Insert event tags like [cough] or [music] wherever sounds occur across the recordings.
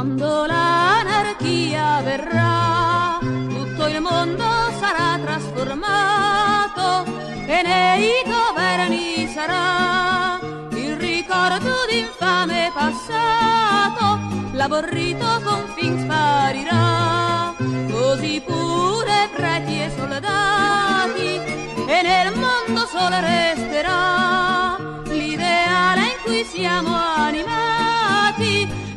Quando l'anarchia verrà, tutto il mondo sarà trasformato e nei governi sarà il ricordo d'infame passato, l'aborrito confin sparirà, così pure preti e soldati e nel mondo solo resterà l'ideale in cui siamo animati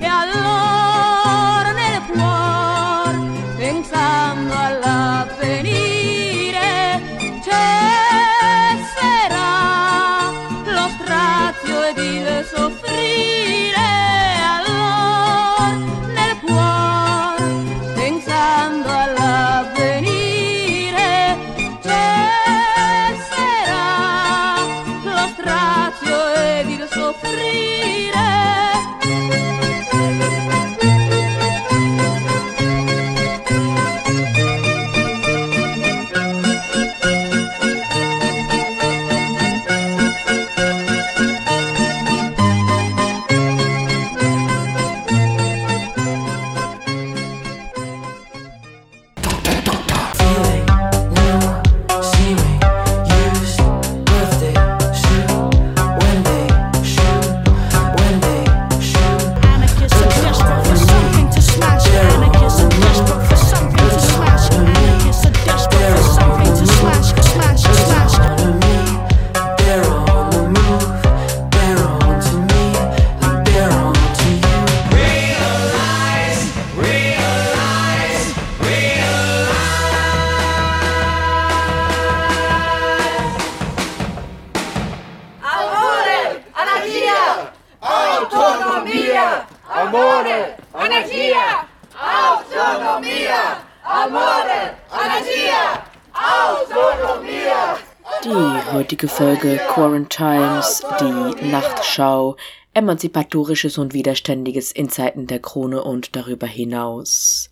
Emanzipatorisches und Widerständiges in Zeiten der Krone und darüber hinaus.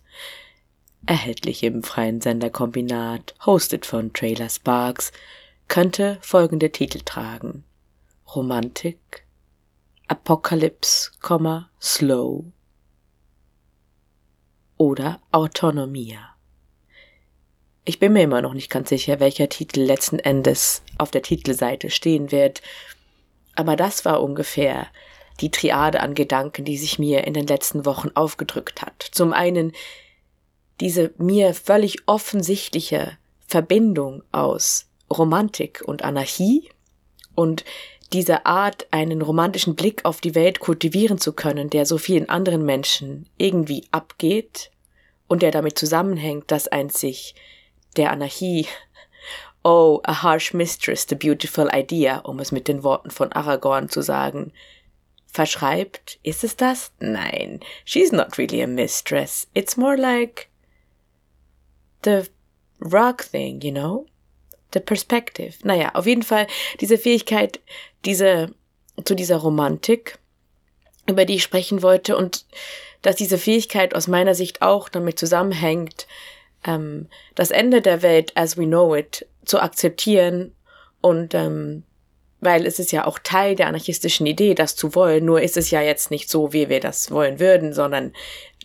Erhältlich im freien Senderkombinat, hosted von Trailer Sparks, könnte folgende Titel tragen. Romantik, Apokalypse, Slow oder Autonomia. Ich bin mir immer noch nicht ganz sicher, welcher Titel letzten Endes auf der Titelseite stehen wird, aber das war ungefähr die Triade an Gedanken, die sich mir in den letzten Wochen aufgedrückt hat. Zum einen diese mir völlig offensichtliche Verbindung aus Romantik und Anarchie und diese Art, einen romantischen Blick auf die Welt kultivieren zu können, der so vielen anderen Menschen irgendwie abgeht und der damit zusammenhängt, dass einzig der Anarchie [laughs] Oh, a harsh mistress, the beautiful idea, um es mit den Worten von Aragorn zu sagen, verschreibt. Ist es das? Nein, she's not really a mistress. It's more like the rock thing, you know? The perspective. Naja, auf jeden Fall diese Fähigkeit, diese, zu dieser Romantik, über die ich sprechen wollte und dass diese Fähigkeit aus meiner Sicht auch damit zusammenhängt, ähm, das Ende der Welt as we know it zu akzeptieren und ähm, weil es ist ja auch Teil der anarchistischen Idee, das zu wollen, nur ist es ja jetzt nicht so, wie wir das wollen würden, sondern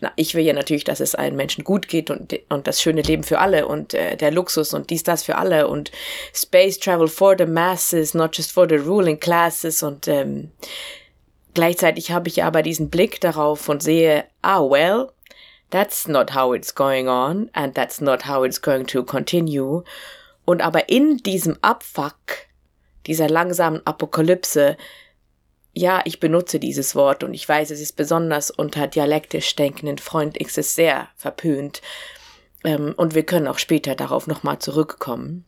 na, ich will ja natürlich, dass es allen Menschen gut geht und, und das schöne Leben für alle und äh, der Luxus und dies, das für alle und Space Travel for the masses, not just for the ruling classes und ähm, gleichzeitig habe ich aber diesen Blick darauf und sehe, ah, well, that's not how it's going on and that's not how it's going to continue. Und aber in diesem Abfuck, dieser langsamen Apokalypse, ja, ich benutze dieses Wort und ich weiß, es ist besonders unter dialektisch denkenden Freund X ist sehr verpönt. Ähm, und wir können auch später darauf nochmal zurückkommen.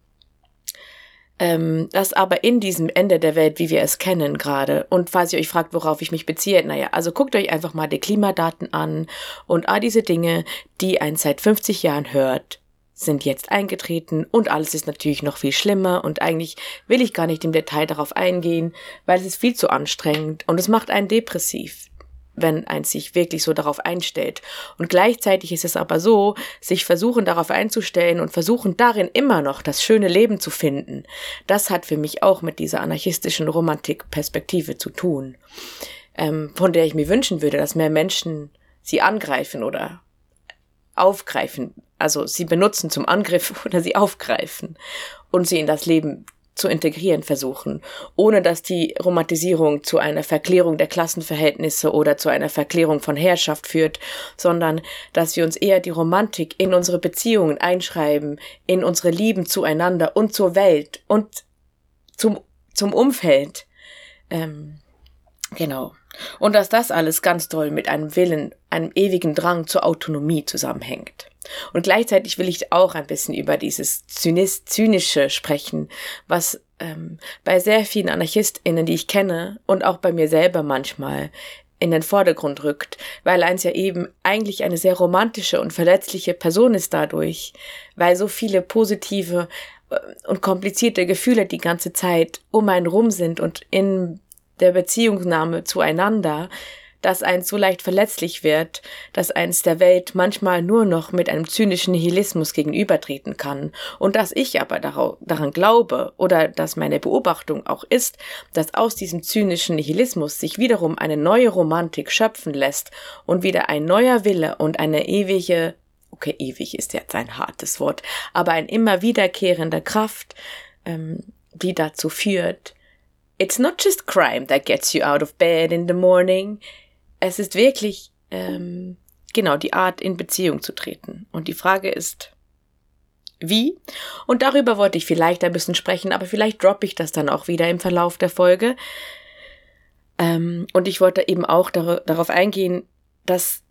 Ähm, das aber in diesem Ende der Welt, wie wir es kennen gerade, und falls ihr euch fragt, worauf ich mich beziehe, naja, also guckt euch einfach mal die Klimadaten an und all diese Dinge, die ein seit 50 Jahren hört, sind jetzt eingetreten und alles ist natürlich noch viel schlimmer und eigentlich will ich gar nicht im Detail darauf eingehen, weil es ist viel zu anstrengend und es macht einen depressiv wenn eins sich wirklich so darauf einstellt. Und gleichzeitig ist es aber so, sich versuchen darauf einzustellen und versuchen darin immer noch das schöne Leben zu finden. Das hat für mich auch mit dieser anarchistischen Romantikperspektive zu tun, ähm, von der ich mir wünschen würde, dass mehr Menschen sie angreifen oder aufgreifen. Also sie benutzen zum Angriff [laughs] oder sie aufgreifen und sie in das Leben zu integrieren versuchen, ohne dass die Romantisierung zu einer Verklärung der Klassenverhältnisse oder zu einer Verklärung von Herrschaft führt, sondern dass wir uns eher die Romantik in unsere Beziehungen einschreiben, in unsere Lieben zueinander und zur Welt und zum, zum Umfeld. Ähm, genau. Und dass das alles ganz toll mit einem Willen, einem ewigen Drang zur Autonomie zusammenhängt. Und gleichzeitig will ich auch ein bisschen über dieses Zynis Zynische sprechen, was ähm, bei sehr vielen AnarchistInnen, die ich kenne, und auch bei mir selber manchmal in den Vordergrund rückt, weil eins ja eben eigentlich eine sehr romantische und verletzliche Person ist dadurch, weil so viele positive äh, und komplizierte Gefühle die ganze Zeit um einen rum sind und in der Beziehungsnahme zueinander, dass eins so leicht verletzlich wird, dass eins der Welt manchmal nur noch mit einem zynischen Nihilismus gegenübertreten kann, und dass ich aber daran glaube, oder dass meine Beobachtung auch ist, dass aus diesem zynischen Nihilismus sich wiederum eine neue Romantik schöpfen lässt und wieder ein neuer Wille und eine ewige, okay, ewig ist jetzt ein hartes Wort, aber ein immer wiederkehrende Kraft, ähm, die dazu führt, It's not just crime that gets you out of bed in the morning es ist wirklich ähm, genau die Art, in Beziehung zu treten. Und die Frage ist, wie? Und darüber wollte ich vielleicht ein bisschen sprechen, aber vielleicht droppe ich das dann auch wieder im Verlauf der Folge. Ähm, und ich wollte eben auch dar darauf eingehen, dass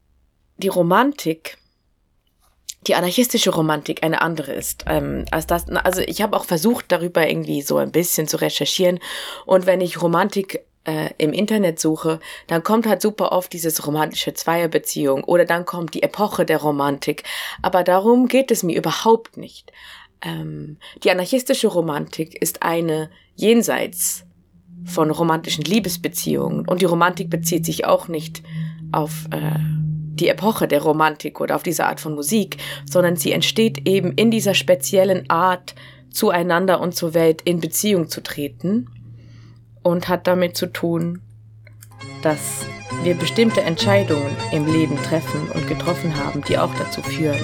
die Romantik, die anarchistische Romantik eine andere ist ähm, als das. Also ich habe auch versucht, darüber irgendwie so ein bisschen zu recherchieren. Und wenn ich Romantik äh, im Internet suche, dann kommt halt super oft dieses romantische Zweierbeziehung oder dann kommt die Epoche der Romantik. Aber darum geht es mir überhaupt nicht. Ähm, die anarchistische Romantik ist eine jenseits von romantischen Liebesbeziehungen und die Romantik bezieht sich auch nicht auf äh, die Epoche der Romantik oder auf diese Art von Musik, sondern sie entsteht eben in dieser speziellen Art, zueinander und zur Welt in Beziehung zu treten und hat damit zu tun, dass wir bestimmte Entscheidungen im Leben treffen und getroffen haben, die auch dazu führen.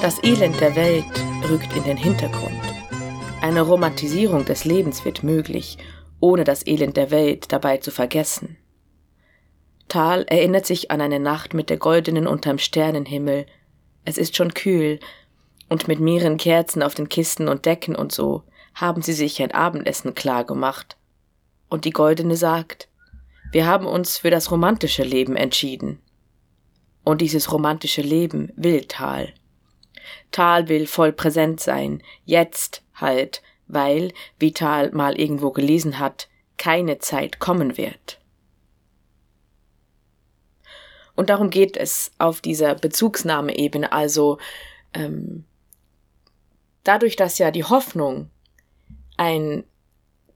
Das Elend der Welt rückt in den Hintergrund. Eine Romantisierung des Lebens wird möglich, ohne das Elend der Welt dabei zu vergessen. Tal erinnert sich an eine Nacht mit der goldenen unterm Sternenhimmel, es ist schon kühl, und mit mehreren Kerzen auf den Kisten und Decken und so haben sie sich ein Abendessen klar gemacht. Und die Goldene sagt, wir haben uns für das romantische Leben entschieden. Und dieses romantische Leben will Tal. Tal will voll präsent sein, jetzt halt, weil, wie Tal mal irgendwo gelesen hat, keine Zeit kommen wird. Und darum geht es auf dieser Bezugsnahmeebene. Also ähm, dadurch, dass ja die Hoffnung ein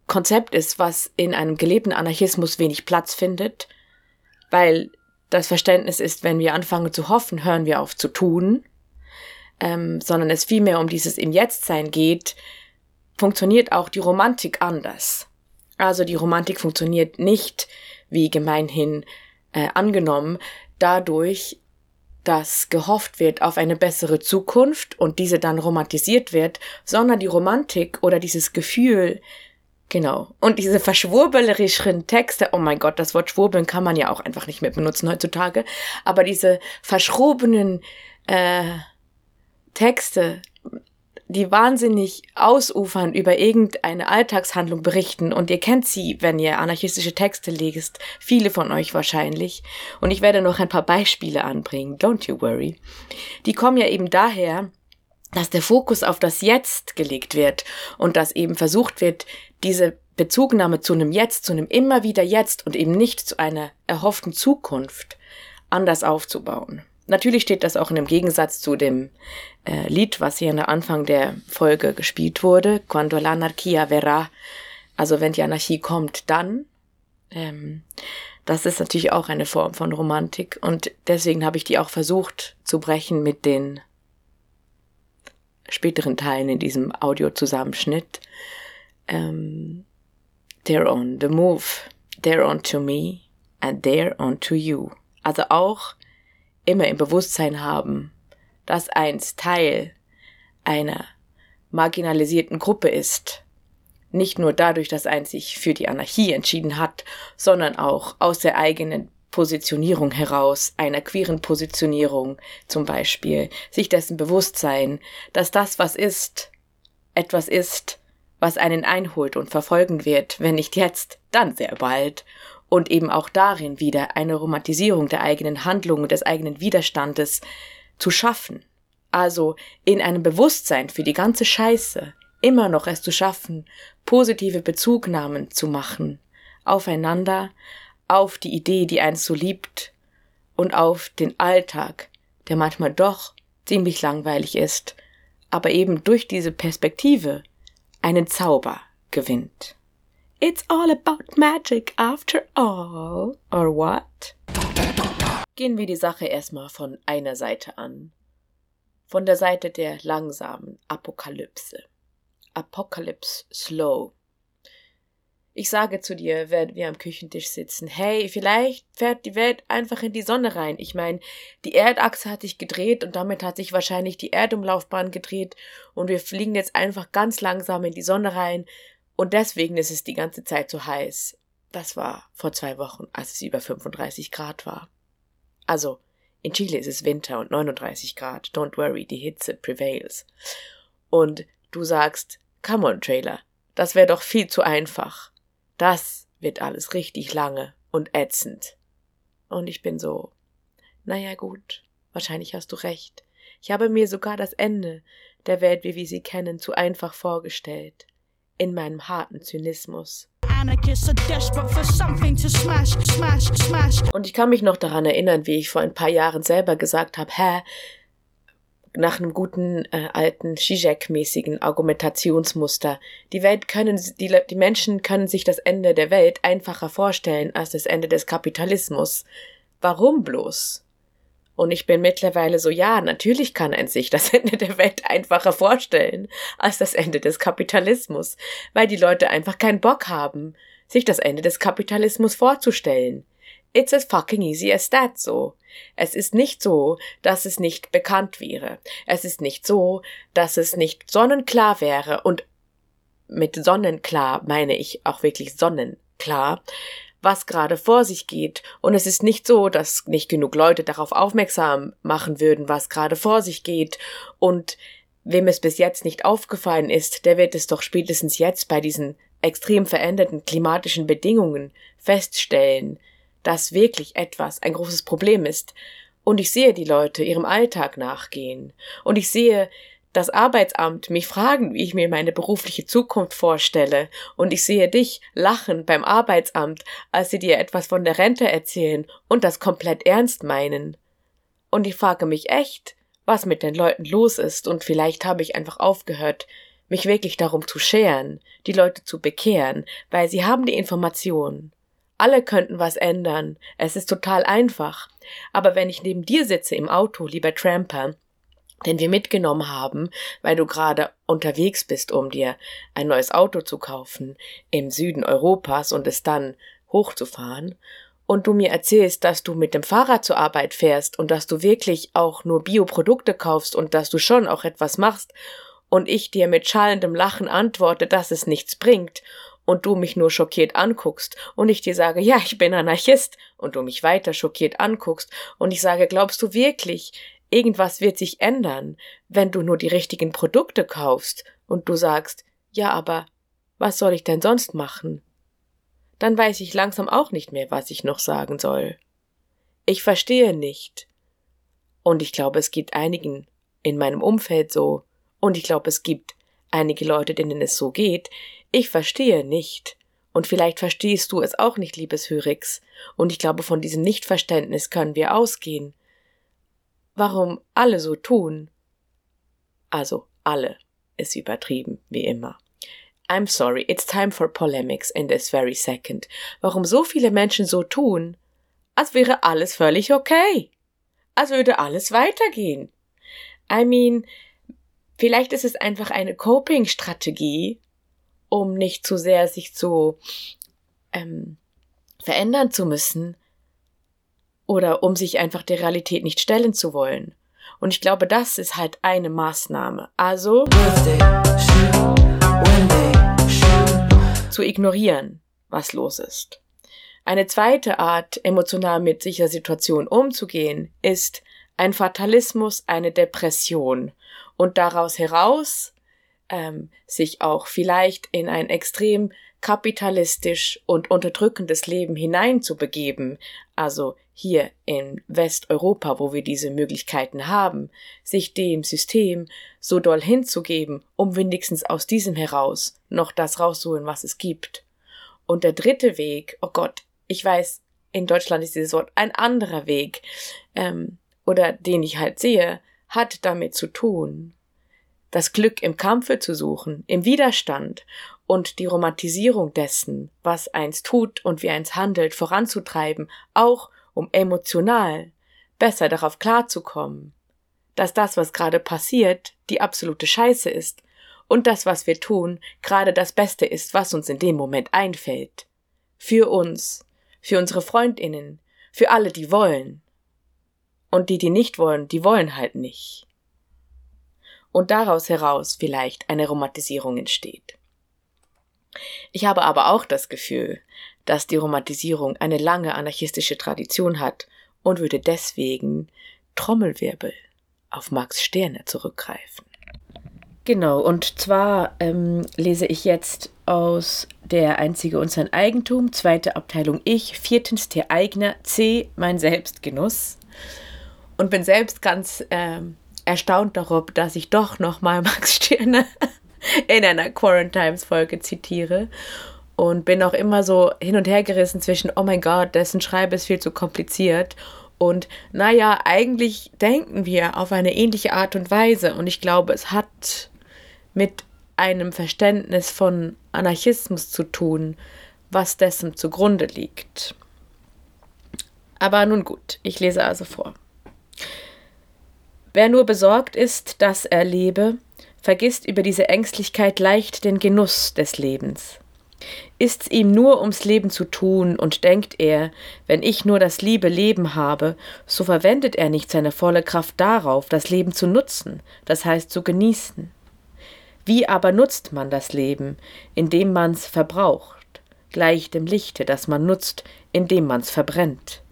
Konzept ist, was in einem gelebten Anarchismus wenig Platz findet, weil das Verständnis ist, wenn wir anfangen zu hoffen, hören wir auf zu tun, ähm, sondern es vielmehr um dieses im Jetztsein geht, funktioniert auch die Romantik anders. Also die Romantik funktioniert nicht wie gemeinhin äh, angenommen, dadurch, dass gehofft wird auf eine bessere Zukunft und diese dann romantisiert wird, sondern die Romantik oder dieses Gefühl, genau, und diese verschwurbelerischen Texte, oh mein Gott, das Wort schwurbeln kann man ja auch einfach nicht mehr benutzen heutzutage, aber diese verschrobenen äh, Texte, die wahnsinnig ausufern über irgendeine Alltagshandlung berichten und ihr kennt sie, wenn ihr anarchistische Texte liest, viele von euch wahrscheinlich. Und ich werde noch ein paar Beispiele anbringen, don't you worry. Die kommen ja eben daher, dass der Fokus auf das Jetzt gelegt wird und dass eben versucht wird, diese Bezugnahme zu einem Jetzt, zu einem immer wieder Jetzt und eben nicht zu einer erhofften Zukunft anders aufzubauen. Natürlich steht das auch in dem Gegensatz zu dem äh, Lied, was hier am Anfang der Folge gespielt wurde, Quando l'anarchia verrà, also wenn die Anarchie kommt, dann. Ähm, das ist natürlich auch eine Form von Romantik und deswegen habe ich die auch versucht zu brechen mit den späteren Teilen in diesem Audiozusammenschnitt. ähm, they're on the move, they're on to me and they're on to you. Also auch immer im Bewusstsein haben, dass eins Teil einer marginalisierten Gruppe ist. Nicht nur dadurch, dass eins sich für die Anarchie entschieden hat, sondern auch aus der eigenen Positionierung heraus, einer queeren Positionierung zum Beispiel, sich dessen bewusst sein, dass das, was ist, etwas ist, was einen einholt und verfolgen wird, wenn nicht jetzt, dann sehr bald, und eben auch darin wieder eine Romantisierung der eigenen Handlungen, des eigenen Widerstandes zu schaffen. Also in einem Bewusstsein für die ganze Scheiße immer noch es zu schaffen, positive Bezugnahmen zu machen, aufeinander, auf die Idee, die eins so liebt, und auf den Alltag, der manchmal doch ziemlich langweilig ist, aber eben durch diese Perspektive einen Zauber gewinnt. It's all about magic after all, or what? Gehen wir die Sache erstmal von einer Seite an. Von der Seite der langsamen Apokalypse. Apocalypse Slow. Ich sage zu dir, während wir am Küchentisch sitzen, hey, vielleicht fährt die Welt einfach in die Sonne rein. Ich meine, die Erdachse hat sich gedreht und damit hat sich wahrscheinlich die Erdumlaufbahn gedreht und wir fliegen jetzt einfach ganz langsam in die Sonne rein und deswegen ist es die ganze Zeit so heiß. Das war vor zwei Wochen, als es über 35 Grad war. Also, in Chile ist es Winter und 39 Grad. Don't worry, die Hitze prevails. Und du sagst, come on, Trailer, das wäre doch viel zu einfach. Das wird alles richtig lange und ätzend. Und ich bin so, naja gut, wahrscheinlich hast du recht. Ich habe mir sogar das Ende der Welt, wie wir sie kennen, zu einfach vorgestellt. In meinem harten Zynismus. Und ich kann mich noch daran erinnern, wie ich vor ein paar Jahren selber gesagt habe, hä, nach einem guten äh, alten Zizek-mäßigen Argumentationsmuster. Die Welt können, die, die Menschen können sich das Ende der Welt einfacher vorstellen als das Ende des Kapitalismus. Warum bloß? Und ich bin mittlerweile so, ja, natürlich kann ein sich das [laughs] Ende der Welt einfacher vorstellen als das Ende des Kapitalismus, weil die Leute einfach keinen Bock haben, sich das Ende des Kapitalismus vorzustellen. It's as fucking easy as that so. Es ist nicht so, dass es nicht bekannt wäre. Es ist nicht so, dass es nicht sonnenklar wäre. Und mit sonnenklar meine ich auch wirklich sonnenklar, was gerade vor sich geht. Und es ist nicht so, dass nicht genug Leute darauf aufmerksam machen würden, was gerade vor sich geht. Und wem es bis jetzt nicht aufgefallen ist, der wird es doch spätestens jetzt bei diesen extrem veränderten klimatischen Bedingungen feststellen, dass wirklich etwas ein großes Problem ist. Und ich sehe die Leute ihrem Alltag nachgehen. Und ich sehe das Arbeitsamt mich fragen, wie ich mir meine berufliche Zukunft vorstelle. Und ich sehe dich lachen beim Arbeitsamt, als sie dir etwas von der Rente erzählen und das komplett ernst meinen. Und ich frage mich echt, was mit den Leuten los ist, und vielleicht habe ich einfach aufgehört, mich wirklich darum zu scheren, die Leute zu bekehren, weil sie haben die Informationen. Alle könnten was ändern. Es ist total einfach. Aber wenn ich neben dir sitze im Auto, lieber Tramper, den wir mitgenommen haben, weil du gerade unterwegs bist, um dir ein neues Auto zu kaufen im Süden Europas und es dann hochzufahren, und du mir erzählst, dass du mit dem Fahrrad zur Arbeit fährst und dass du wirklich auch nur Bioprodukte kaufst und dass du schon auch etwas machst, und ich dir mit schallendem Lachen antworte, dass es nichts bringt und du mich nur schockiert anguckst. Und ich dir sage, ja, ich bin Anarchist. Und du mich weiter schockiert anguckst. Und ich sage, glaubst du wirklich, irgendwas wird sich ändern, wenn du nur die richtigen Produkte kaufst und du sagst, ja, aber was soll ich denn sonst machen? Dann weiß ich langsam auch nicht mehr, was ich noch sagen soll. Ich verstehe nicht. Und ich glaube, es gibt einigen in meinem Umfeld so, und ich glaube, es gibt einige Leute, denen es so geht, ich verstehe nicht. Und vielleicht verstehst du es auch nicht, liebes Hyrix. Und ich glaube, von diesem Nichtverständnis können wir ausgehen. Warum alle so tun? Also, alle ist übertrieben, wie immer. I'm sorry, it's time for polemics in this very second. Warum so viele Menschen so tun, als wäre alles völlig okay. Als würde alles weitergehen. I mean, vielleicht ist es einfach eine Coping-Strategie, um nicht zu sehr sich zu ähm, verändern zu müssen oder um sich einfach der Realität nicht stellen zu wollen. Und ich glaube, das ist halt eine Maßnahme. Also zu ignorieren, was los ist. Eine zweite Art, emotional mit sicher Situation umzugehen, ist ein Fatalismus, eine Depression und daraus heraus ähm, sich auch vielleicht in ein extrem kapitalistisch und unterdrückendes Leben hineinzubegeben, also hier in Westeuropa, wo wir diese Möglichkeiten haben, sich dem System so doll hinzugeben, um wenigstens aus diesem heraus noch das rauszuholen, was es gibt. Und der dritte Weg, oh Gott, ich weiß, in Deutschland ist dieses Wort ein anderer Weg, ähm, oder den ich halt sehe, hat damit zu tun, das Glück im Kampfe zu suchen, im Widerstand und die Romantisierung dessen, was eins tut und wie eins handelt, voranzutreiben, auch um emotional besser darauf klarzukommen, dass das, was gerade passiert, die absolute Scheiße ist und das, was wir tun, gerade das Beste ist, was uns in dem Moment einfällt. Für uns, für unsere Freundinnen, für alle, die wollen. Und die, die nicht wollen, die wollen halt nicht. Und daraus heraus vielleicht eine Romantisierung entsteht. Ich habe aber auch das Gefühl, dass die Romantisierung eine lange anarchistische Tradition hat und würde deswegen Trommelwirbel auf Max Sterne zurückgreifen. Genau, und zwar ähm, lese ich jetzt aus Der Einzige und sein Eigentum, zweite Abteilung Ich, viertens der Eigner, C, mein Selbstgenuss. Und bin selbst ganz ähm, erstaunt darüber, dass ich doch nochmal [laughs] Max Stirner in einer Quarantimes-Folge zitiere. Und bin auch immer so hin und her gerissen zwischen, oh mein Gott, dessen Schreibe ist viel zu kompliziert und naja, eigentlich denken wir auf eine ähnliche Art und Weise. Und ich glaube, es hat mit einem Verständnis von Anarchismus zu tun, was dessen zugrunde liegt. Aber nun gut, ich lese also vor. Wer nur besorgt ist, dass er lebe, vergisst über diese Ängstlichkeit leicht den Genuss des Lebens. Ist's ihm nur ums Leben zu tun und denkt er, wenn ich nur das liebe Leben habe, so verwendet er nicht seine volle Kraft darauf, das Leben zu nutzen, das heißt zu genießen. Wie aber nutzt man das Leben, indem man's verbraucht, gleich dem Lichte, das man nutzt, indem man's verbrennt.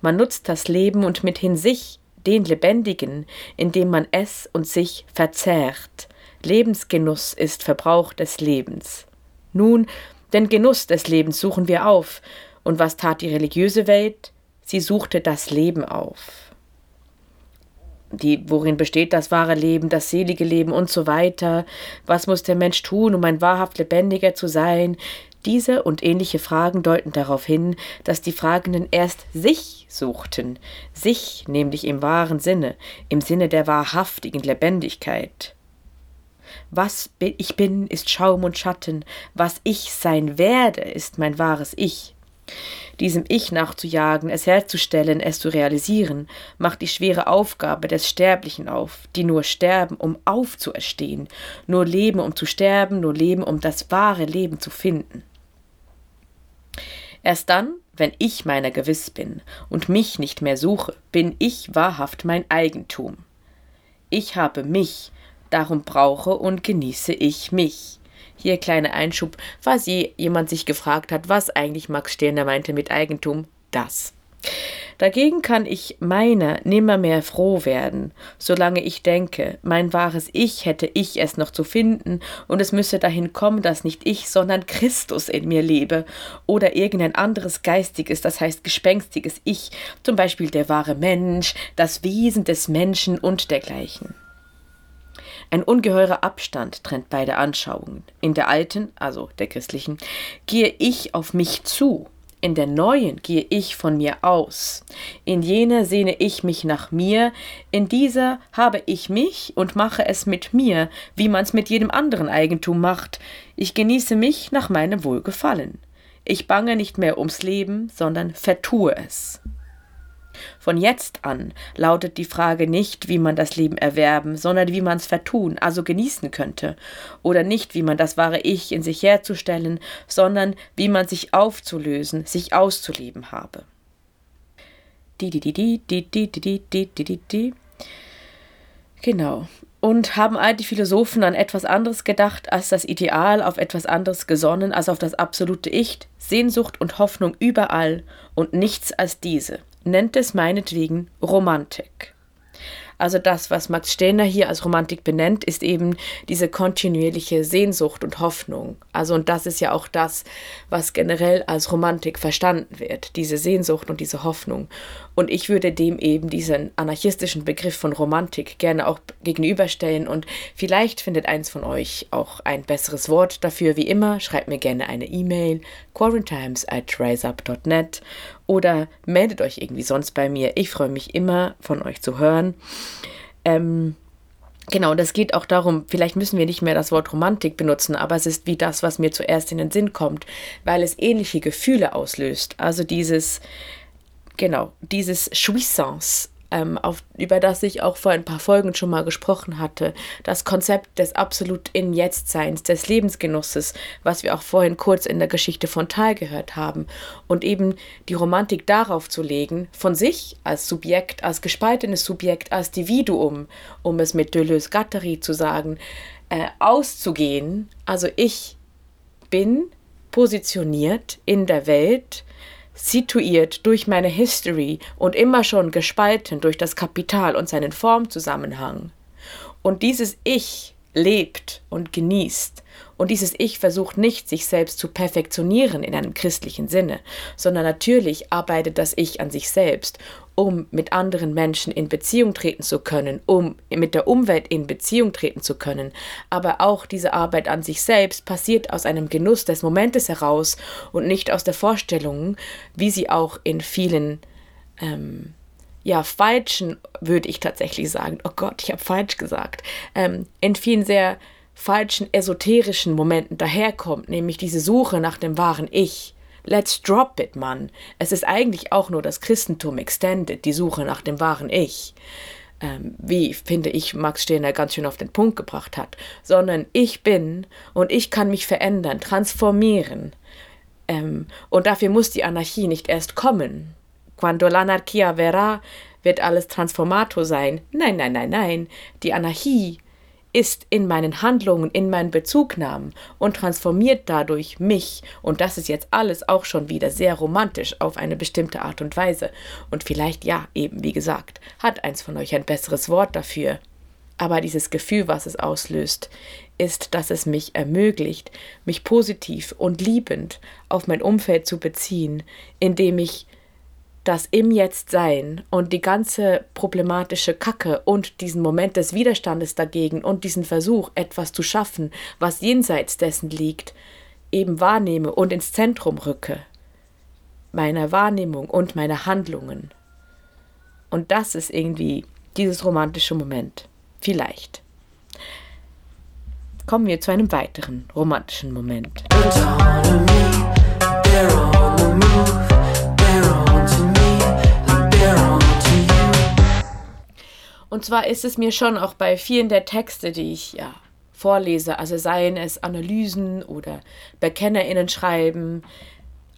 Man nutzt das Leben und mithin sich, den Lebendigen, indem man es und sich verzehrt. Lebensgenuss ist Verbrauch des Lebens. Nun, den Genuss des Lebens suchen wir auf. Und was tat die religiöse Welt? Sie suchte das Leben auf die, worin besteht das wahre Leben, das selige Leben und so weiter. Was muss der Mensch tun, um ein wahrhaft lebendiger zu sein? Diese und ähnliche Fragen deuten darauf hin, dass die Fragenden erst sich suchten, sich nämlich im wahren Sinne, im Sinne der wahrhaftigen Lebendigkeit. Was ich bin, ist Schaum und Schatten, was ich sein werde, ist mein wahres Ich. Diesem Ich nachzujagen, es herzustellen, es zu realisieren, macht die schwere Aufgabe des Sterblichen auf, die nur sterben, um aufzuerstehen, nur leben, um zu sterben, nur leben, um das wahre Leben zu finden. Erst dann, wenn ich meiner gewiss bin und mich nicht mehr suche, bin ich wahrhaft mein Eigentum. Ich habe mich, darum brauche und genieße ich mich. Hier kleiner Einschub, falls je jemand sich gefragt hat, was eigentlich Max Stirner meinte mit Eigentum, das. Dagegen kann ich meiner nimmermehr froh werden, solange ich denke, mein wahres Ich hätte ich es noch zu finden, und es müsse dahin kommen, dass nicht ich, sondern Christus in mir lebe, oder irgendein anderes geistiges, das heißt gespenstiges Ich, zum Beispiel der wahre Mensch, das Wesen des Menschen und dergleichen. Ein ungeheurer Abstand trennt beide Anschauungen. In der alten, also der christlichen, gehe ich auf mich zu, in der neuen gehe ich von mir aus. In jener sehne ich mich nach mir, in dieser habe ich mich und mache es mit mir, wie man's mit jedem anderen Eigentum macht. Ich genieße mich nach meinem Wohlgefallen. Ich bange nicht mehr ums Leben, sondern vertue es. Von jetzt an lautet die Frage nicht, wie man das Leben erwerben, sondern wie man es vertun, also genießen könnte. Oder nicht, wie man das wahre Ich in sich herzustellen, sondern wie man sich aufzulösen, sich auszuleben habe. Die, die, die, die, die, die, die, die, die, die, die. Genau. Und haben all die Philosophen an etwas anderes gedacht als das Ideal, auf etwas anderes gesonnen als auf das absolute Ich, Sehnsucht und Hoffnung überall und nichts als diese. Nennt es meinetwegen Romantik. Also das, was Max Stirner hier als Romantik benennt, ist eben diese kontinuierliche Sehnsucht und Hoffnung. Also und das ist ja auch das, was generell als Romantik verstanden wird, diese Sehnsucht und diese Hoffnung. Und ich würde dem eben diesen anarchistischen Begriff von Romantik gerne auch gegenüberstellen und vielleicht findet eins von euch auch ein besseres Wort dafür. Wie immer, schreibt mir gerne eine E-Mail quarantimes at riseup.net oder meldet euch irgendwie sonst bei mir. Ich freue mich immer von euch zu hören. Ähm, Genau, das geht auch darum, vielleicht müssen wir nicht mehr das Wort Romantik benutzen, aber es ist wie das, was mir zuerst in den Sinn kommt, weil es ähnliche Gefühle auslöst. Also dieses, genau, dieses Jouissance, ähm, auf, über das ich auch vor ein paar Folgen schon mal gesprochen hatte. Das Konzept des absolut in Jetzt-Seins, des Lebensgenusses, was wir auch vorhin kurz in der Geschichte von Tal gehört haben. Und eben die Romantik darauf zu legen, von sich als Subjekt, als gespaltenes Subjekt, als Individuum, um es mit Deleuze-Gattari zu sagen, äh, auszugehen. Also ich bin positioniert in der Welt, situiert durch meine History und immer schon gespalten durch das Kapital und seinen Formzusammenhang. Und dieses Ich lebt und genießt. Und dieses Ich versucht nicht, sich selbst zu perfektionieren in einem christlichen Sinne, sondern natürlich arbeitet das Ich an sich selbst um mit anderen Menschen in Beziehung treten zu können, um mit der Umwelt in Beziehung treten zu können. Aber auch diese Arbeit an sich selbst passiert aus einem Genuss des Momentes heraus und nicht aus der Vorstellung, wie sie auch in vielen ähm, ja, falschen, würde ich tatsächlich sagen, oh Gott, ich habe falsch gesagt, ähm, in vielen sehr falschen esoterischen Momenten daherkommt, nämlich diese Suche nach dem wahren Ich Let's drop it, Mann. Es ist eigentlich auch nur das Christentum extended, die Suche nach dem wahren Ich. Ähm, wie, finde ich, Max Stirner ganz schön auf den Punkt gebracht hat. Sondern ich bin und ich kann mich verändern, transformieren. Ähm, und dafür muss die Anarchie nicht erst kommen. Quando l'anarchia verrà, wird alles transformato sein. Nein, nein, nein, nein. Die Anarchie ist in meinen Handlungen, in meinen Bezugnahmen und transformiert dadurch mich. Und das ist jetzt alles auch schon wieder sehr romantisch auf eine bestimmte Art und Weise. Und vielleicht, ja, eben wie gesagt, hat eins von euch ein besseres Wort dafür. Aber dieses Gefühl, was es auslöst, ist, dass es mich ermöglicht, mich positiv und liebend auf mein Umfeld zu beziehen, indem ich das im Jetzt-Sein und die ganze problematische Kacke und diesen Moment des Widerstandes dagegen und diesen Versuch, etwas zu schaffen, was jenseits dessen liegt, eben wahrnehme und ins Zentrum rücke. Meiner Wahrnehmung und meiner Handlungen. Und das ist irgendwie dieses romantische Moment. Vielleicht. Kommen wir zu einem weiteren romantischen Moment. Und zwar ist es mir schon auch bei vielen der Texte, die ich ja vorlese, also seien es Analysen oder BekennerInnen schreiben,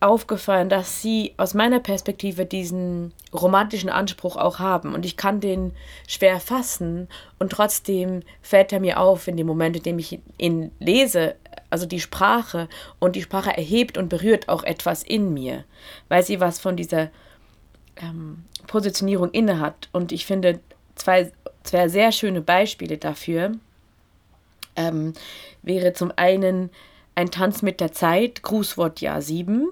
aufgefallen, dass sie aus meiner Perspektive diesen romantischen Anspruch auch haben. Und ich kann den schwer fassen und trotzdem fällt er mir auf in dem Moment, in dem ich ihn lese, also die Sprache und die Sprache erhebt und berührt auch etwas in mir, weil sie was von dieser ähm, Positionierung innehat. Und ich finde, zwei, zwei sehr schöne Beispiele dafür ähm, wäre zum einen ein Tanz mit der Zeit, Grußwort Jahr 7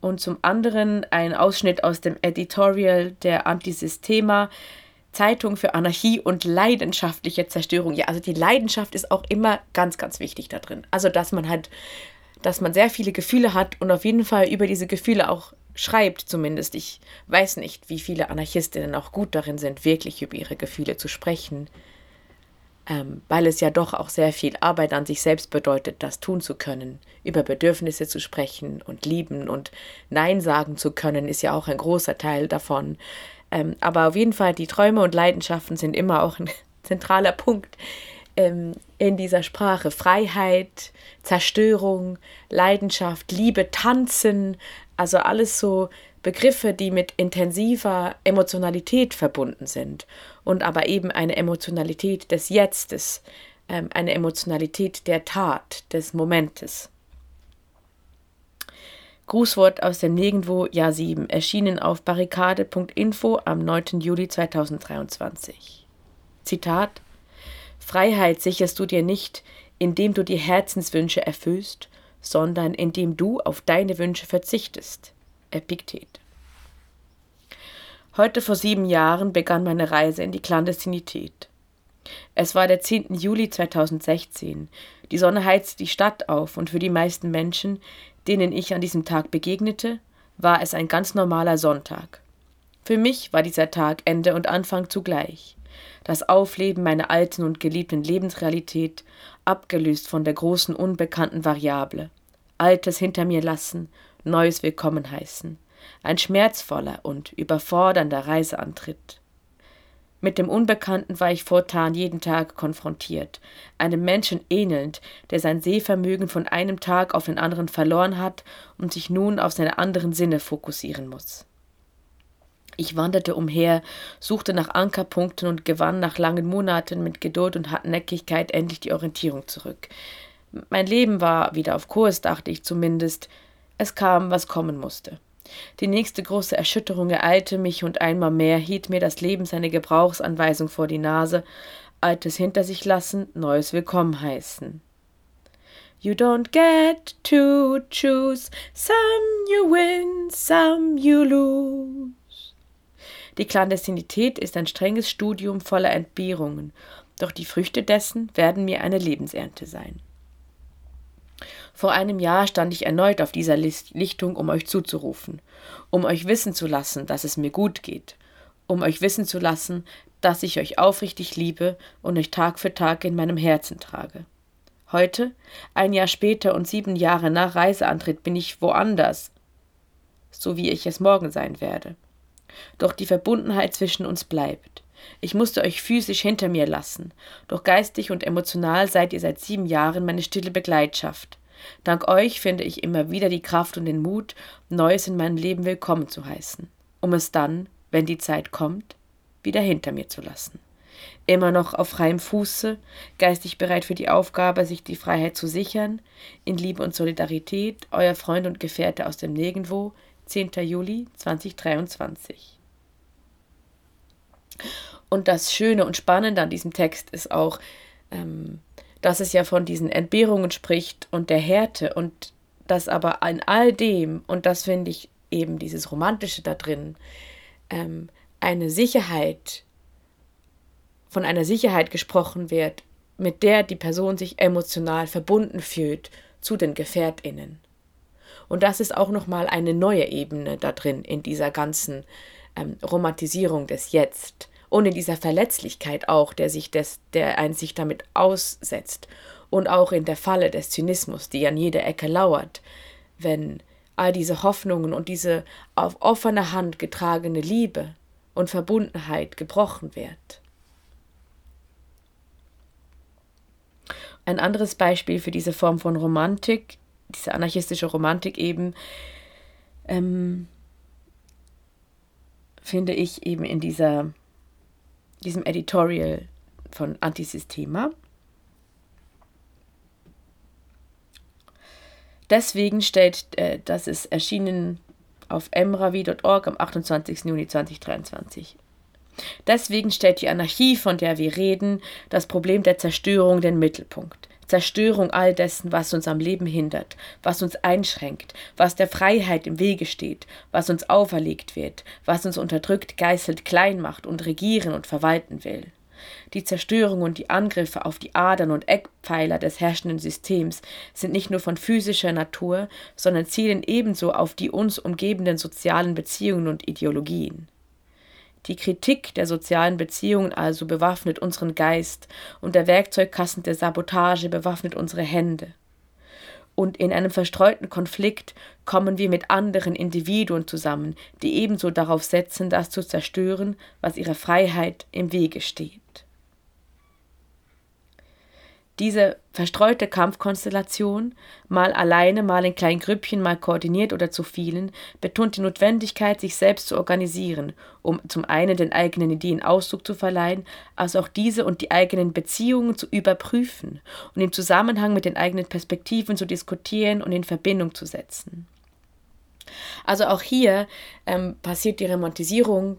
und zum anderen ein Ausschnitt aus dem Editorial der Antisystema, Zeitung für Anarchie und leidenschaftliche Zerstörung. Ja, also die Leidenschaft ist auch immer ganz, ganz wichtig da drin. Also, dass man halt, dass man sehr viele Gefühle hat und auf jeden Fall über diese Gefühle auch schreibt zumindest. Ich weiß nicht, wie viele Anarchistinnen auch gut darin sind, wirklich über ihre Gefühle zu sprechen. ähm, weil es ja doch auch sehr viel Arbeit an sich selbst bedeutet, das tun zu können, über Bedürfnisse zu sprechen und lieben und Nein sagen zu können, ist ja auch ein großer Teil davon. Ähm, aber auf jeden Fall, die Träume und Leidenschaften sind immer auch ein [laughs] zentraler Punkt ähm, in dieser Sprache. Freiheit, Zerstörung, Leidenschaft, Liebe, Tanzen, also alles so Begriffe, die mit intensiver Emotionalität verbunden sind und aber eben eine Emotionalität des Jetztes, ähm, eine Emotionalität der Tat, des Momentes. Grußwort aus dem Nirgendwo, Jahr 7, erschienen auf barrikade.info am 9. Juli 2023. Zitat Freiheit sicherst du dir nicht, indem du die Herzenswünsche erfüllst, sondern indem du auf deine Wünsche verzichtest. Epiktet. Heute vor sieben Jahren begann meine Reise in die Klandestinität. Es war der 10. Juli 2016. Die Sonne heizte die Stadt auf und für die meisten Menschen, denen ich an diesem Tag begegnete, war es ein ganz normaler Sonntag. Für mich war dieser Tag Ende und Anfang zugleich. Das Aufleben meiner alten und geliebten Lebensrealität, abgelöst von der großen unbekannten Variable. Altes hinter mir lassen, Neues willkommen heißen. Ein schmerzvoller und überfordernder Reiseantritt. Mit dem Unbekannten war ich fortan jeden Tag konfrontiert, einem Menschen ähnelnd, der sein Sehvermögen von einem Tag auf den anderen verloren hat und sich nun auf seine anderen Sinne fokussieren muss. Ich wanderte umher, suchte nach Ankerpunkten und gewann nach langen Monaten mit Geduld und Hartnäckigkeit endlich die Orientierung zurück. Mein Leben war wieder auf Kurs, dachte ich zumindest, es kam, was kommen musste. Die nächste große Erschütterung ereilte mich und einmal mehr hielt mir das Leben seine Gebrauchsanweisung vor die Nase, Altes hinter sich lassen, Neues willkommen heißen. You don't get to choose, some you win, some you lose. Die Klandestinität ist ein strenges Studium voller Entbehrungen, doch die Früchte dessen werden mir eine Lebensernte sein. Vor einem Jahr stand ich erneut auf dieser Lichtung, um euch zuzurufen, um euch wissen zu lassen, dass es mir gut geht, um euch wissen zu lassen, dass ich euch aufrichtig liebe und euch Tag für Tag in meinem Herzen trage. Heute, ein Jahr später und sieben Jahre nach Reiseantritt, bin ich woanders, so wie ich es morgen sein werde. Doch die Verbundenheit zwischen uns bleibt. Ich musste euch physisch hinter mir lassen, doch geistig und emotional seid ihr seit sieben Jahren meine stille Begleitschaft. Dank euch finde ich immer wieder die Kraft und den Mut, Neues in meinem Leben willkommen zu heißen, um es dann, wenn die Zeit kommt, wieder hinter mir zu lassen. Immer noch auf freiem Fuße, geistig bereit für die Aufgabe, sich die Freiheit zu sichern, in Liebe und Solidarität, euer Freund und Gefährte aus dem Nirgendwo, 10. Juli 2023. Und das Schöne und Spannende an diesem Text ist auch, ähm, dass es ja von diesen Entbehrungen spricht und der Härte und das aber in all dem, und das finde ich eben dieses Romantische da drin, ähm, eine Sicherheit, von einer Sicherheit gesprochen wird, mit der die Person sich emotional verbunden fühlt zu den GefährtInnen. Und das ist auch nochmal eine neue Ebene da drin, in dieser ganzen ähm, Romantisierung des Jetzt. Und in dieser Verletzlichkeit auch, der sich des, der ein sich damit aussetzt. Und auch in der Falle des Zynismus, die an jeder Ecke lauert, wenn all diese Hoffnungen und diese auf offene Hand getragene Liebe und Verbundenheit gebrochen wird. Ein anderes Beispiel für diese Form von Romantik, diese anarchistische Romantik eben, ähm, finde ich eben in dieser diesem Editorial von Antisystema. Deswegen stellt, äh, das ist erschienen auf emravi.org am 28. Juni 2023. Deswegen stellt die Anarchie, von der wir reden, das Problem der Zerstörung den Mittelpunkt. Zerstörung all dessen, was uns am Leben hindert, was uns einschränkt, was der Freiheit im Wege steht, was uns auferlegt wird, was uns unterdrückt, geißelt, klein macht und regieren und verwalten will. Die Zerstörung und die Angriffe auf die Adern und Eckpfeiler des herrschenden Systems sind nicht nur von physischer Natur, sondern zielen ebenso auf die uns umgebenden sozialen Beziehungen und Ideologien. Die Kritik der sozialen Beziehungen also bewaffnet unseren Geist und der Werkzeugkasten der Sabotage bewaffnet unsere Hände. Und in einem verstreuten Konflikt kommen wir mit anderen Individuen zusammen, die ebenso darauf setzen, das zu zerstören, was ihrer Freiheit im Wege steht. Diese verstreute Kampfkonstellation, mal alleine, mal in kleinen Grüppchen, mal koordiniert oder zu vielen, betont die Notwendigkeit, sich selbst zu organisieren, um zum einen den eigenen Ideen Ausdruck zu verleihen, als auch diese und die eigenen Beziehungen zu überprüfen und im Zusammenhang mit den eigenen Perspektiven zu diskutieren und in Verbindung zu setzen. Also auch hier ähm, passiert die Romantisierung,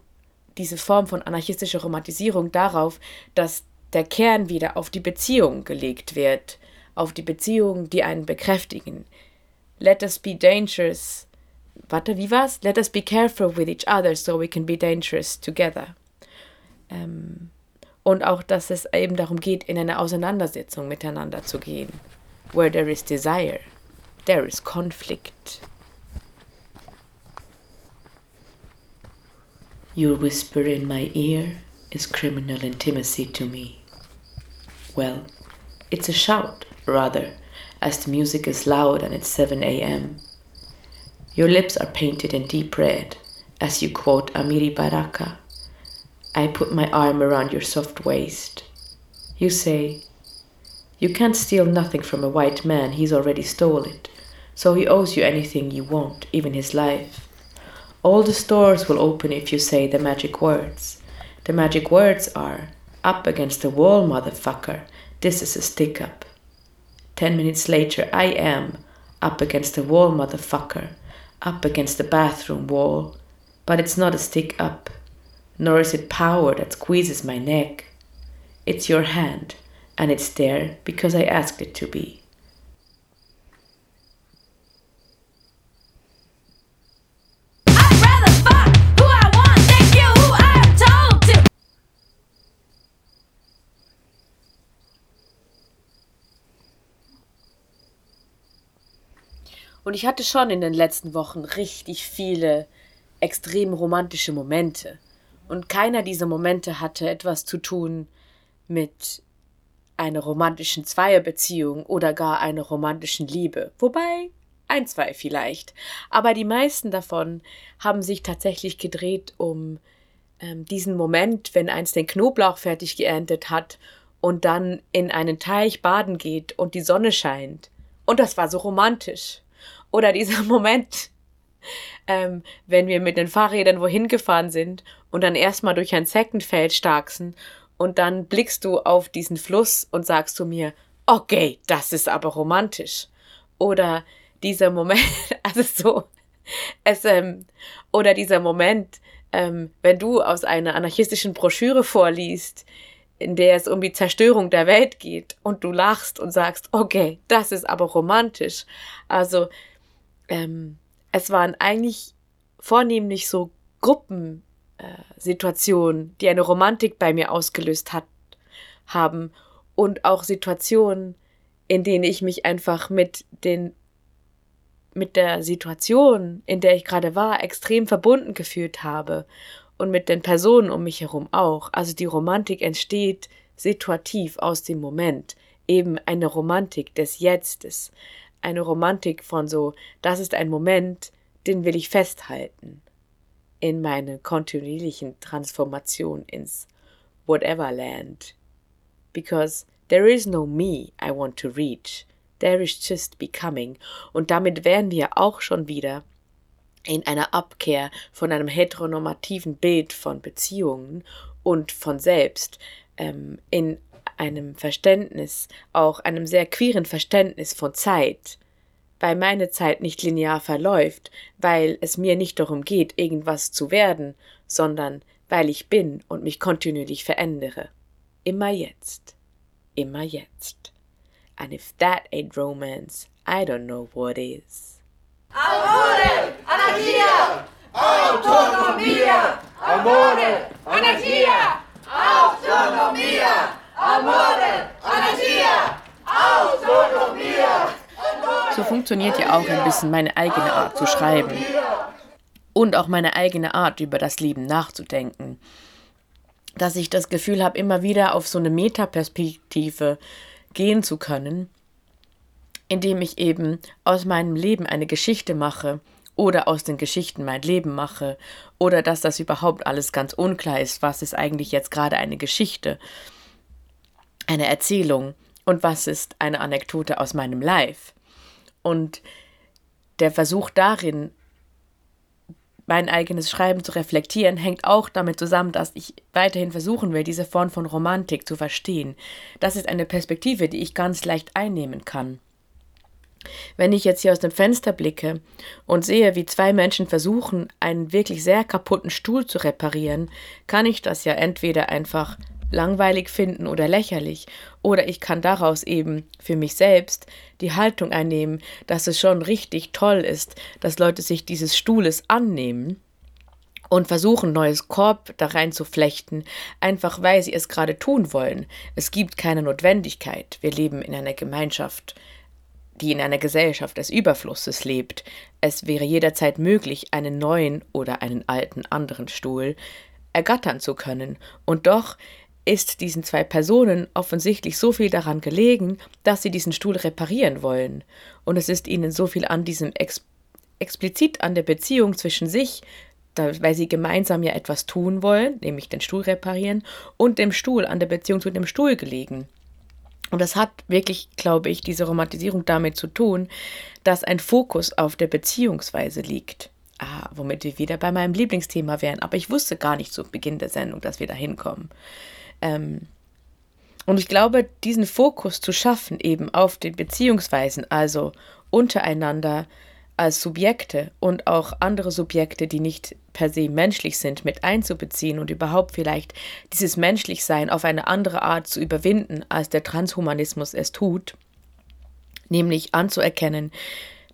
diese Form von anarchistischer Romantisierung darauf, dass der Kern wieder auf die Beziehung gelegt wird, auf die Beziehungen, die einen bekräftigen. Let us be dangerous. Warte, wie war's? Let us be careful with each other so we can be dangerous together. Ähm, und auch, dass es eben darum geht, in eine Auseinandersetzung miteinander zu gehen. Where there is desire, there is conflict. Your whisper in my ear is criminal intimacy to me. Well, it's a shout, rather, as the music is loud and it's 7 a.m. Your lips are painted in deep red as you quote Amiri Baraka. I put my arm around your soft waist. You say, You can't steal nothing from a white man, he's already stole it, so he owes you anything you want, even his life. All the stores will open if you say the magic words. The magic words are up against the wall, motherfucker. This is a stick up. Ten minutes later, I am up against the wall, motherfucker. Up against the bathroom wall. But it's not a stick up, nor is it power that squeezes my neck. It's your hand, and it's there because I asked it to be. Und ich hatte schon in den letzten Wochen richtig viele extrem romantische Momente. Und keiner dieser Momente hatte etwas zu tun mit einer romantischen Zweierbeziehung oder gar einer romantischen Liebe. Wobei ein, zwei vielleicht. Aber die meisten davon haben sich tatsächlich gedreht um ähm, diesen Moment, wenn eins den Knoblauch fertig geerntet hat und dann in einen Teich baden geht und die Sonne scheint. Und das war so romantisch. Oder dieser [laughs] Moment, ähm, wenn wir mit den Fahrrädern wohin gefahren sind und dann erstmal durch ein Zeckenfeld starksen und dann blickst du auf diesen Fluss und sagst zu mir, okay, das ist aber romantisch. Oder dieser Moment, [laughs] also so, es, ähm, oder dieser Moment, ähm, wenn du aus einer anarchistischen Broschüre vorliest, in der es um die Zerstörung der Welt geht. Und du lachst und sagst, okay, das ist aber romantisch. Also ähm, es waren eigentlich vornehmlich so Gruppensituationen, äh, die eine Romantik bei mir ausgelöst hat, haben. Und auch Situationen, in denen ich mich einfach mit den mit der Situation, in der ich gerade war, extrem verbunden gefühlt habe und mit den Personen um mich herum auch. Also die Romantik entsteht situativ aus dem Moment, eben eine Romantik des Jetztes, eine Romantik von so, das ist ein Moment, den will ich festhalten in meine kontinuierlichen Transformation ins Whatever Land. Because there is no me I want to reach. There is just becoming. Und damit wären wir auch schon wieder in einer Abkehr von einem heteronormativen Bild von Beziehungen und von selbst ähm, in einem Verständnis, auch einem sehr queeren Verständnis von Zeit, weil meine Zeit nicht linear verläuft, weil es mir nicht darum geht, irgendwas zu werden, sondern weil ich bin und mich kontinuierlich verändere. Immer jetzt. Immer jetzt. And if that ain't romance, I don't know what is. Amore, Anarchia, Autonomia, Amore, Anarchia, Autonomia. Amore, Anarchia, Autonomia. So funktioniert ja auch ein bisschen meine eigene Art zu schreiben. und auch meine eigene Art, über das Leben nachzudenken. Dass ich das Gefühl habe, immer wieder auf so eine Metaperspektive gehen zu können, indem ich eben aus meinem Leben eine Geschichte mache oder aus den Geschichten mein Leben mache oder dass das überhaupt alles ganz unklar ist, was ist eigentlich jetzt gerade eine Geschichte, eine Erzählung und was ist eine Anekdote aus meinem Life. Und der Versuch darin, mein eigenes Schreiben zu reflektieren, hängt auch damit zusammen, dass ich weiterhin versuchen will, diese Form von Romantik zu verstehen. Das ist eine Perspektive, die ich ganz leicht einnehmen kann. Wenn ich jetzt hier aus dem Fenster blicke und sehe, wie zwei Menschen versuchen, einen wirklich sehr kaputten Stuhl zu reparieren, kann ich das ja entweder einfach langweilig finden oder lächerlich, oder ich kann daraus eben für mich selbst die Haltung einnehmen, dass es schon richtig toll ist, dass Leute sich dieses Stuhles annehmen und versuchen, neues Korb da rein zu flechten, einfach weil sie es gerade tun wollen. Es gibt keine Notwendigkeit. Wir leben in einer Gemeinschaft, die in einer Gesellschaft des Überflusses lebt. Es wäre jederzeit möglich, einen neuen oder einen alten anderen Stuhl ergattern zu können. Und doch ist diesen zwei Personen offensichtlich so viel daran gelegen, dass sie diesen Stuhl reparieren wollen. Und es ist ihnen so viel an diesem ex explizit an der Beziehung zwischen sich, da, weil sie gemeinsam ja etwas tun wollen, nämlich den Stuhl reparieren, und dem Stuhl, an der Beziehung zu dem Stuhl gelegen. Und das hat wirklich, glaube ich, diese Romantisierung damit zu tun, dass ein Fokus auf der Beziehungsweise liegt. Ah, womit wir wieder bei meinem Lieblingsthema wären. Aber ich wusste gar nicht zu Beginn der Sendung, dass wir da hinkommen. Ähm, und ich glaube, diesen Fokus zu schaffen, eben auf den Beziehungsweisen, also untereinander als Subjekte und auch andere Subjekte, die nicht per se menschlich sind, mit einzubeziehen und überhaupt vielleicht dieses Menschlichsein auf eine andere Art zu überwinden, als der Transhumanismus es tut, nämlich anzuerkennen,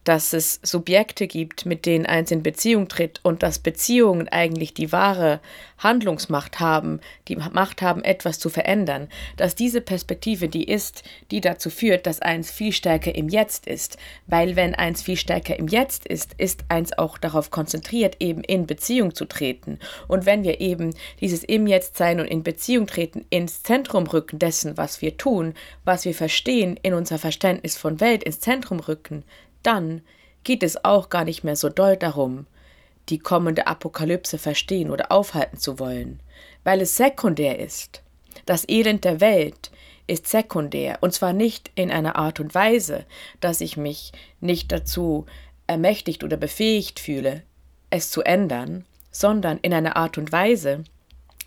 dass es Subjekte gibt, mit denen eins in Beziehung tritt und dass Beziehungen eigentlich die wahre Handlungsmacht haben, die Macht haben, etwas zu verändern, dass diese Perspektive die ist, die dazu führt, dass eins viel stärker im Jetzt ist, weil wenn eins viel stärker im Jetzt ist, ist eins auch darauf konzentriert, eben in Beziehung zu treten. Und wenn wir eben dieses im Jetzt sein und in Beziehung treten ins Zentrum rücken dessen, was wir tun, was wir verstehen, in unser Verständnis von Welt ins Zentrum rücken, dann geht es auch gar nicht mehr so doll darum, die kommende Apokalypse verstehen oder aufhalten zu wollen, weil es sekundär ist. Das Elend der Welt ist sekundär, und zwar nicht in einer Art und Weise, dass ich mich nicht dazu ermächtigt oder befähigt fühle, es zu ändern, sondern in einer Art und Weise,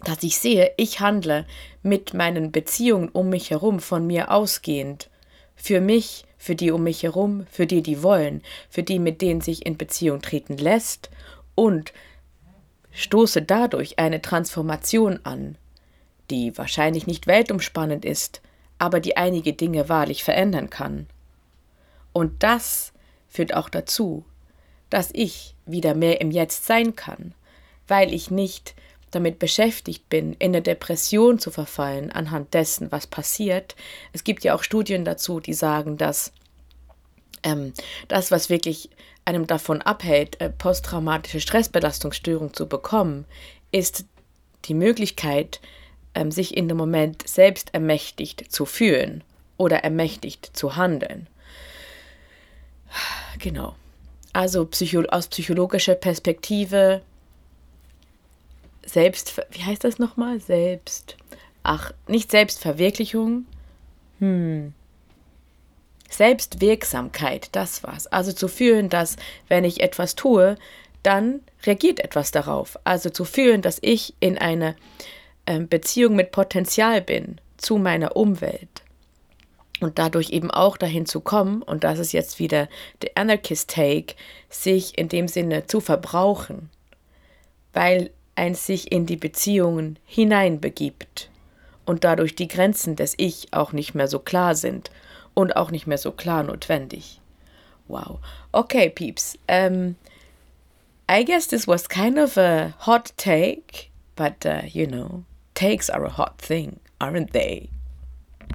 dass ich sehe, ich handle mit meinen Beziehungen um mich herum von mir ausgehend, für mich, für die um mich herum, für die, die wollen, für die, mit denen sich in Beziehung treten lässt und stoße dadurch eine Transformation an, die wahrscheinlich nicht weltumspannend ist, aber die einige Dinge wahrlich verändern kann. Und das führt auch dazu, dass ich wieder mehr im Jetzt sein kann, weil ich nicht damit beschäftigt bin, in eine Depression zu verfallen anhand dessen, was passiert. Es gibt ja auch Studien dazu, die sagen, dass ähm, das, was wirklich einem davon abhält, äh, posttraumatische Stressbelastungsstörung zu bekommen, ist die Möglichkeit, ähm, sich in dem Moment selbst ermächtigt zu fühlen oder ermächtigt zu handeln. Genau. Also psycho aus psychologischer Perspektive selbst, wie heißt das nochmal? Selbst, ach, nicht Selbstverwirklichung, hm, Selbstwirksamkeit, das war's. Also zu fühlen, dass wenn ich etwas tue, dann reagiert etwas darauf. Also zu fühlen, dass ich in einer äh, Beziehung mit Potenzial bin zu meiner Umwelt. Und dadurch eben auch dahin zu kommen, und das ist jetzt wieder der Anarchist Take, sich in dem Sinne zu verbrauchen. Weil eins sich in die Beziehungen hineinbegibt und dadurch die Grenzen des Ich auch nicht mehr so klar sind und auch nicht mehr so klar notwendig. Wow. Okay, peeps. Um, I guess this was kind of a hot take, but uh, you know, takes are a hot thing, aren't they?